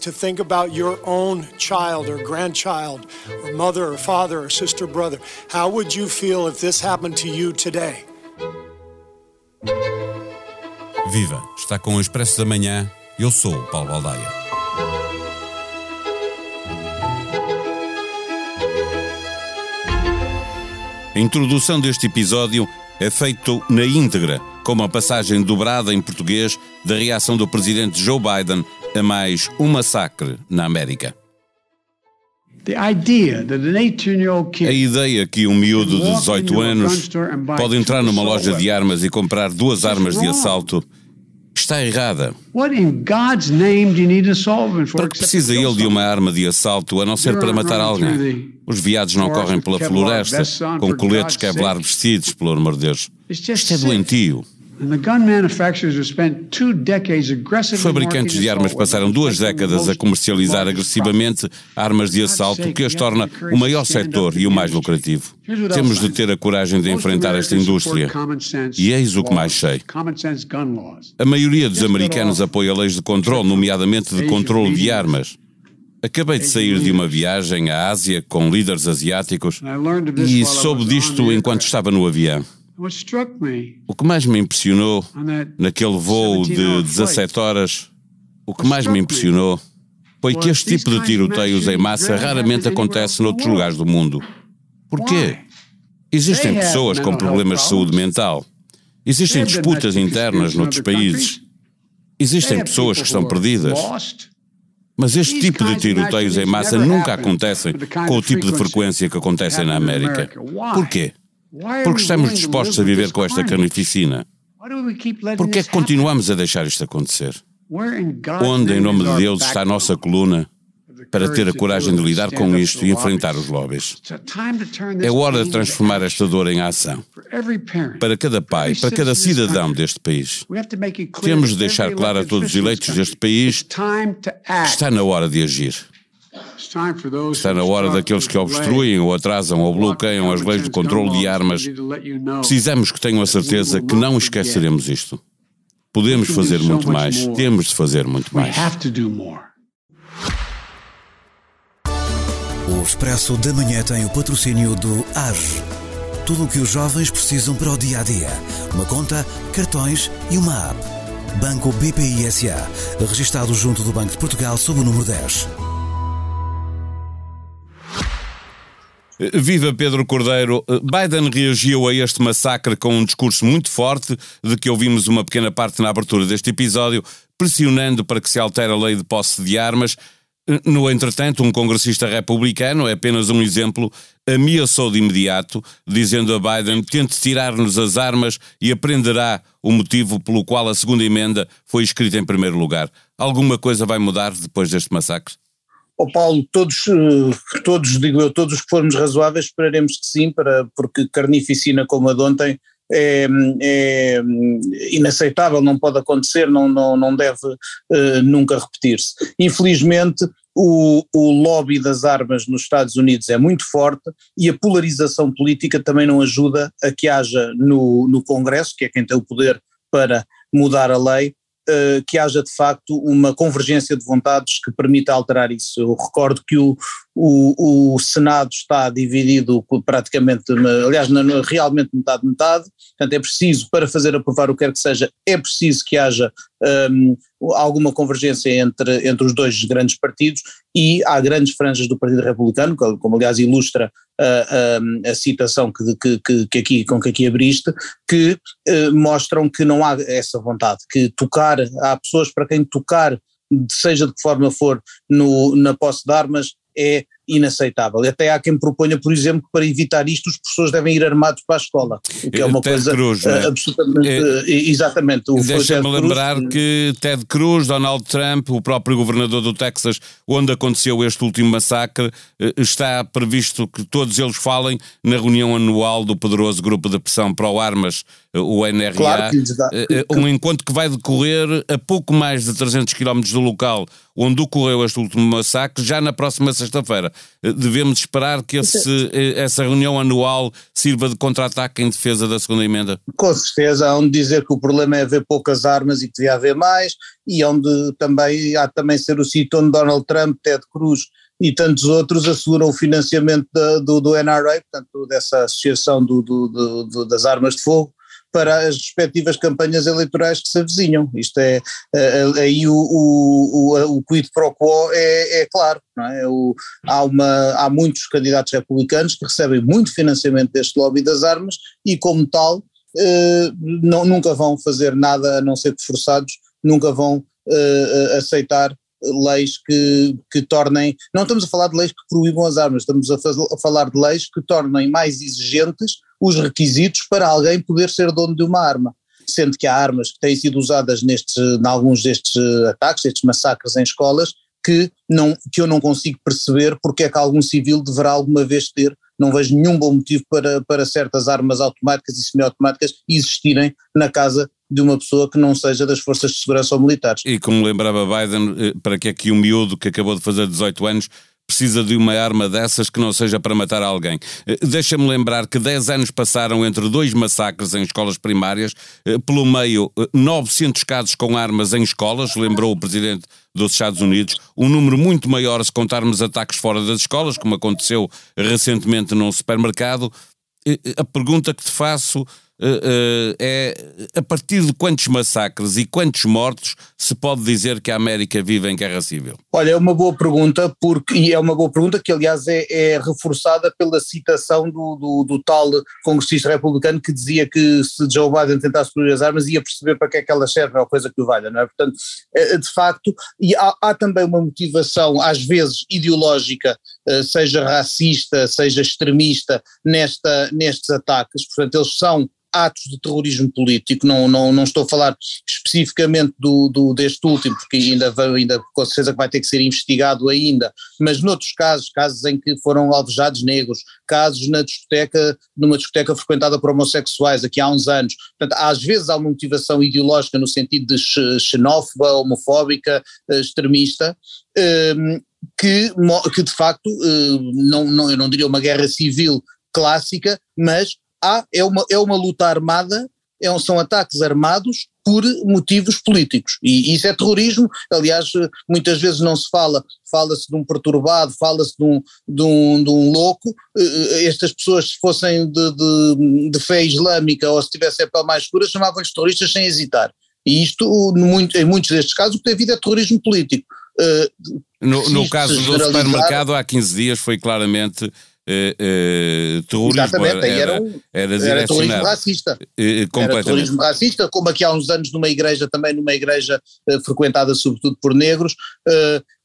to think about your own child or grandchild or mother or father or sister brother. How would you feel if this happened to you today? Viva! Está com o Expresso da Manhã. Eu sou o Paulo Baldaia. A introdução deste episódio é feita na íntegra, com uma passagem dobrada em português da reação do presidente Joe Biden a mais um massacre na América. A ideia que um miúdo de 18 anos pode entrar numa loja de armas e comprar duas armas de assalto está errada. Para que precisa ele de uma arma de assalto a não ser para matar alguém? Os viados não correm pela floresta com coletes Kevlar vestidos, pelo amor de Deus. Isto é doentio. Os fabricantes de armas passaram duas décadas a comercializar agressivamente armas de assalto, que as torna o maior setor e o mais lucrativo. Temos de ter a coragem de enfrentar esta indústria. E eis o que mais sei. A maioria dos americanos apoia leis de controle, nomeadamente de controle de armas. Acabei de sair de uma viagem à Ásia com líderes asiáticos e soube disto enquanto estava no avião. O que mais me impressionou naquele voo de 17 horas, o que mais me impressionou foi que este tipo de tiroteios em massa raramente acontece noutros lugares do mundo. Porquê? Existem pessoas com problemas de saúde mental. Existem disputas internas noutros países. Existem pessoas que estão perdidas. Mas este tipo de tiroteios em massa nunca acontecem com o tipo de frequência que acontecem na América. Porquê? Porque estamos dispostos a viver com esta carnificina. Por que é que continuamos a deixar isto acontecer? Onde, em nome de Deus, está a nossa coluna para ter a coragem de lidar com isto e enfrentar os lobbies? É hora de transformar esta dor em ação. Para cada pai, para cada cidadão deste país. Temos de deixar claro a todos os eleitos deste país que está na hora de agir. Está na hora daqueles que obstruem ou atrasam ou bloqueiam as leis de controle de armas. Precisamos que tenham a certeza que não esqueceremos isto. Podemos fazer muito mais. Temos de fazer muito mais. O Expresso da Manhã tem o patrocínio do AGE. Tudo o que os jovens precisam para o dia a dia. Uma conta, cartões e uma app. Banco BPI SA. Registado junto do Banco de Portugal sob o número 10. Viva Pedro Cordeiro. Biden reagiu a este massacre com um discurso muito forte, de que ouvimos uma pequena parte na abertura deste episódio, pressionando para que se altere a lei de posse de armas. No entretanto, um congressista republicano, é apenas um exemplo, ameaçou de imediato, dizendo a Biden: tente tirar-nos as armas e aprenderá o motivo pelo qual a segunda emenda foi escrita em primeiro lugar. Alguma coisa vai mudar depois deste massacre? Oh Paulo, todos, eh, todos, digo eu, todos que formos razoáveis esperaremos que sim, para, porque carnificina como a de ontem é, é inaceitável, não pode acontecer, não, não, não deve uh, nunca repetir-se. Infelizmente, o, o, lobby das armas nos Estados Unidos é muito forte e a polarização política também não ajuda a que haja no, no Congresso, que é quem tem o poder para mudar a lei, eh, que haja de facto uma convergência de vontades que permita alterar isso. Eu recordo que o, o, o Senado está dividido praticamente, aliás, realmente metade-metade, portanto é preciso, para fazer aprovar o que quer que seja, é preciso que haja um, alguma convergência entre, entre os dois grandes partidos e há grandes franjas do Partido Republicano, como, aliás ilustra a, a, a citação que, que, que, aqui, com que aqui abriste, que uh, mostram que não há essa vontade, que tocar, há pessoas para quem tocar, seja de que forma for, no, na posse de armas, é inaceitável. Até há quem proponha, por exemplo, que para evitar isto os professores devem ir armados para a escola, o que é uma Ted coisa Cruz, uh, absolutamente, é, exatamente. Deixa-me lembrar Cruz, que Ted Cruz, Donald Trump, o próprio governador do Texas, onde aconteceu este último massacre, está previsto que todos eles falem na reunião anual do poderoso grupo de pressão pró-armas o NRA, claro um encontro que vai decorrer a pouco mais de 300 km do local onde ocorreu este último massacre, já na próxima sexta-feira. Devemos esperar que esse, essa reunião anual sirva de contra-ataque em defesa da segunda emenda? Com certeza, onde dizer que o problema é haver poucas armas e que devia haver mais, e onde também há também ser o sítio onde Donald Trump, Ted Cruz e tantos outros asseguram o financiamento da, do, do NRA, portanto dessa associação do, do, do, das armas de fogo, para as respectivas campanhas eleitorais que se avizinham. Isto é, eh, eh, aí o, o, o, o quid pro quo é, é claro, é? O, há, uma, há muitos candidatos republicanos que recebem muito financiamento deste lobby das armas e como tal eh, não, nunca vão fazer nada a não ser que forçados, nunca vão aceitar leis que, que tornem, não estamos a falar de leis que proíbam as armas, estamos a, a falar de leis que tornem mais exigentes os requisitos para alguém poder ser dono de uma arma. Sendo que há armas que têm sido usadas nestes, em alguns destes ataques, estes massacres em escolas, que, não, que eu não consigo perceber porque é que algum civil deverá alguma vez ter. Não vejo nenhum bom motivo para, para certas armas automáticas e semiautomáticas existirem na casa de uma pessoa que não seja das forças de segurança ou militares. E como lembrava Biden, eh, para que é que um miúdo que acabou de fazer 18 anos precisa de uma arma dessas que não seja para matar alguém. Eh, deixa-me lembrar que 10 anos passaram entre dois massacres em escolas primárias, eh, pelo meio 900 casos com armas em escolas, lembrou o presidente dos Estados Unidos, um número muito maior se contarmos ataques fora das escolas, como aconteceu recentemente num supermercado. A pergunta que te faço uh, é a partir de quantos massacres e quantos mortos se pode dizer que a América vive em guerra civil? Olha, é uma boa pergunta, porque, e é uma boa pergunta que, aliás, é, é reforçada pela citação do, do, do, tal congressista republicano que dizia que se Joe Biden tentasse proibir as armas ia perceber para que é que elas servem, ou coisa que o valha, não é? Portanto, de facto, e há, há também uma motivação, às vezes ideológica, seja racista, seja extremista, nesta, nestes ataques, portanto, eles são atos de terrorismo político, não, não, não estou a falar especificamente do, do, deste último, porque ainda, ainda com certeza vai ter que ser investigado ainda, mas noutros casos, casos em que foram alvejados negros, casos na discoteca, numa discoteca frequentada por homossexuais aqui há uns anos, portanto às vezes há uma motivação ideológica no sentido de xenófoba, homofóbica, eh, extremista, ehm, que, que de facto, eh, não, não, eu não diria uma guerra civil clássica, mas há, é, uma, é uma luta armada, é um, são ataques armados por motivos políticos. E isso é terrorismo. Aliás, muitas vezes não se fala, fala-se de um perturbado, fala-se de um, de, um, de um louco. Eh, eh, estas pessoas, se fossem de, de, de fé islâmica ou se tivessem a pele mais escura, chamavam-lhes terroristas sem hesitar. E isto, em muitos destes casos, o que tem havido é terrorismo político. Uh, no, no caso do supermercado, há 15 dias, foi claramente uh, terrorismo. Exatamente, era, era, um, era, era terrorismo racista. Uh, era terrorismo racista, como aqui há uns anos numa igreja, também numa igreja uh, frequentada sobretudo por negros.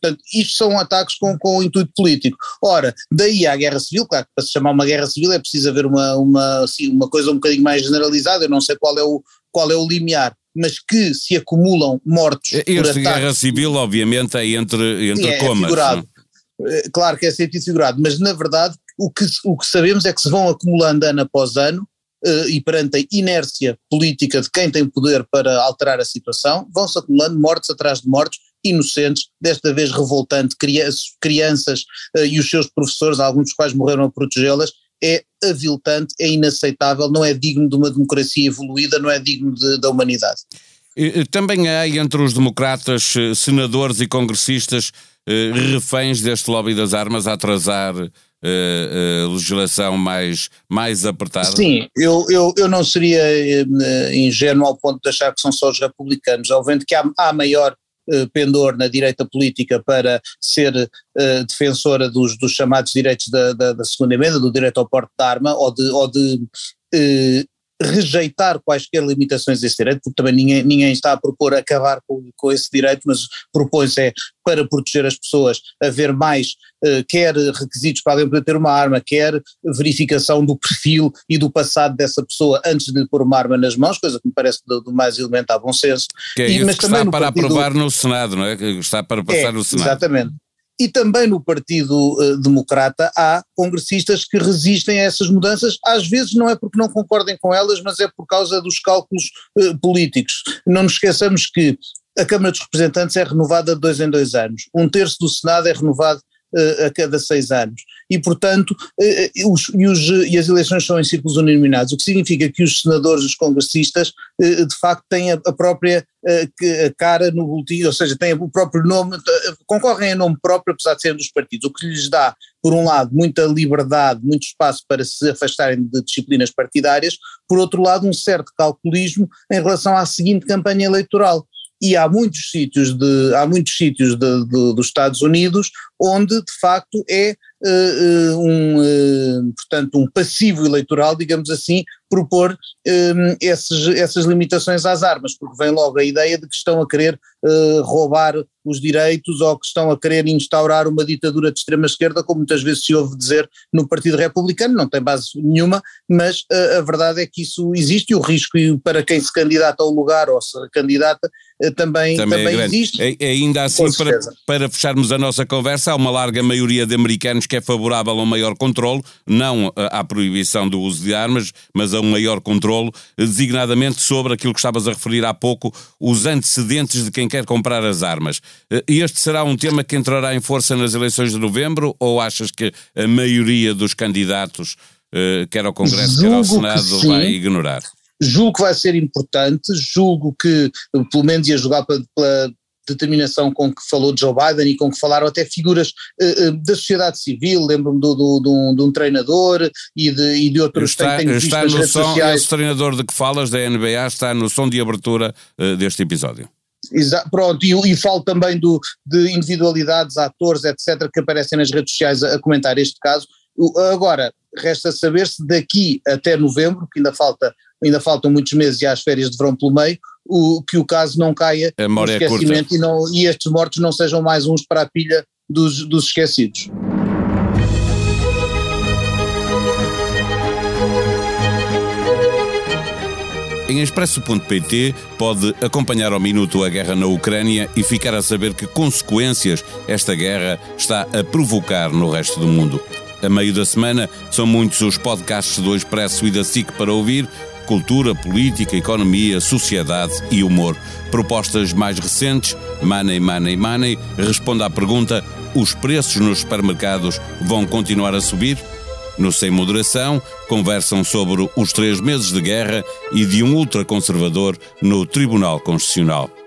Portanto, isto são ataques com, com intuito político. Ora, daí à guerra civil, claro que para se chamar uma guerra civil é preciso haver uma, uma, assim, uma coisa um bocadinho mais generalizada, eu não sei qual é o, qual é o limiar, mas que se acumulam mortos. Este por guerra civil, obviamente, é entre, entre é, comas. É claro que é sentido figurado, mas na verdade o que, o que sabemos é que se vão acumulando ano após ano uh, e perante a inércia política de quem tem poder para alterar a situação, vão-se acumulando mortes atrás de mortes, inocentes, desta vez revoltante, crianças uh, e os seus professores, alguns dos quais morreram a protegê-las, é aviltante, é inaceitável, não é digno de uma democracia evoluída, não é digno de, da humanidade. Também há entre os democratas, eh, senadores e congressistas, reféns deste lobby das armas a atrasar uh, uh, legislação mais, mais apertada? Sim, eu, eu, eu não seria uh, ingênuo ao ponto de achar que são só os republicanos, ao vendo que há, há maior pendor na direita política para ser defensora dos, dos, chamados direitos da, da, da, segunda emenda, do direito ao porte de arma, ou de, ou de rejeitar quaisquer limitações desse direito, porque também ninguém, ninguém está a propor acabar com, com esse direito, mas propõe-se é, para proteger as pessoas, haver mais, uh, quer requisitos para alguém poder ter uma arma, quer verificação do perfil e do passado dessa pessoa antes de lhe pôr uma arma nas mãos, coisa que me parece do, do mais elementar bom senso. Que é e, isso mas que está para partido, aprovar no Senado, não é? Que está para passar é, no Senado. Exatamente. E também no Partido uh, Democrata há congressistas que resistem a essas mudanças, às vezes não é porque não concordem com elas, mas é por causa dos cálculos uh, políticos. Não nos esqueçamos que a Câmara dos Representantes é renovada de dois em dois anos, um terço do Senado é renovado a cada seis anos. E, portanto, uh, os, e, os, e, as eleições são em círculos uninominados, o que significa que os senadores, os congressistas, de facto têm a, própria cara no boletim, ou seja, têm o próprio nome, concorrem a nome próprio, apesar de serem dos partidos, o que lhes dá, por um lado, muita liberdade, muito espaço para se afastarem de disciplinas partidárias, por outro lado, um certo calculismo em relação à seguinte campanha eleitoral e há muitos sítios, de, há muitos sítios de, de, dos Estados Unidos onde de facto é uh, um, uh, portanto, um passivo eleitoral, digamos assim, propor um, esses, essas limitações às armas, porque vem logo a ideia de que estão a querer uh, roubar os direitos ou que estão a querer instaurar uma ditadura de extrema-esquerda, como muitas vezes se ouve dizer no Partido Republicano, não tem base nenhuma, mas uh, a verdade é que isso existe e o risco para quem se candidata ao lugar ou se candidata uh, também, também, também é existe. É, é ainda assim, para, para fecharmos a nossa conversa, há uma larga maioria de americanos que é favorável a um maior controle, não à proibição do uso de armas, mas a um maior controle, designadamente sobre aquilo que estavas a referir há pouco, os antecedentes de quem quer comprar as armas. Este será um tema que entrará em força nas eleições de novembro ou achas que a maioria dos candidatos, eh, quer ao Congresso, Julgo quer ao Senado, vai ignorar? Julgo que vai ser importante, julgo que pelo menos ia jogar pela, pela determinação com que falou Joe Biden e com que falaram até figuras uh, da sociedade civil, lembro-me do, do, do, um, de um treinador e de, e de outros está, tenho está no som, sociais. Esse treinador de que falas da NBA está no som de abertura uh, deste episódio. Exa pronto, e, e falo também do, de individualidades, atores, etc., que aparecem nas redes sociais a, a comentar este caso. Agora, resta saber se daqui até novembro, que ainda falta ainda faltam muitos meses e há as férias de verão pelo meio, o, que o caso não caia no é esquecimento é e, não, e estes mortos não sejam mais uns para a pilha dos, dos esquecidos. Em expresso.pt pode acompanhar ao minuto a guerra na Ucrânia e ficar a saber que consequências esta guerra está a provocar no resto do mundo. A meio da semana são muitos os podcasts do Expresso e da SIC para ouvir, cultura, política, economia, sociedade e humor. Propostas mais recentes, Money, Money, Money, responde à pergunta: os preços nos supermercados vão continuar a subir? No Sem Moderação, conversam sobre os três meses de guerra e de um ultraconservador no Tribunal Constitucional.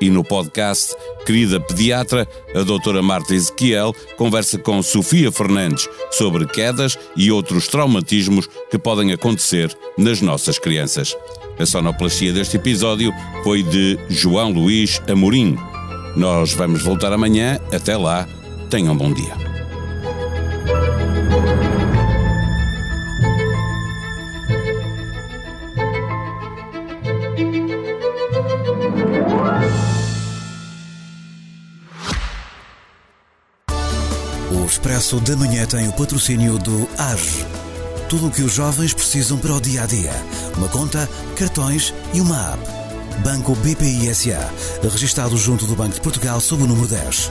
E no podcast Querida Pediatra, a doutora Marta Ezequiel conversa com Sofia Fernandes sobre quedas e outros traumatismos que podem acontecer nas nossas crianças. A sonoplastia deste episódio foi de João Luís Amorim. Nós vamos voltar amanhã. Até lá, tenham um bom dia. Expresso da Manhã tem o patrocínio do AGE. Tudo o que os jovens precisam para o dia a dia. Uma conta, cartões e uma app. Banco BPI SA. Registrado junto do Banco de Portugal sob o número 10.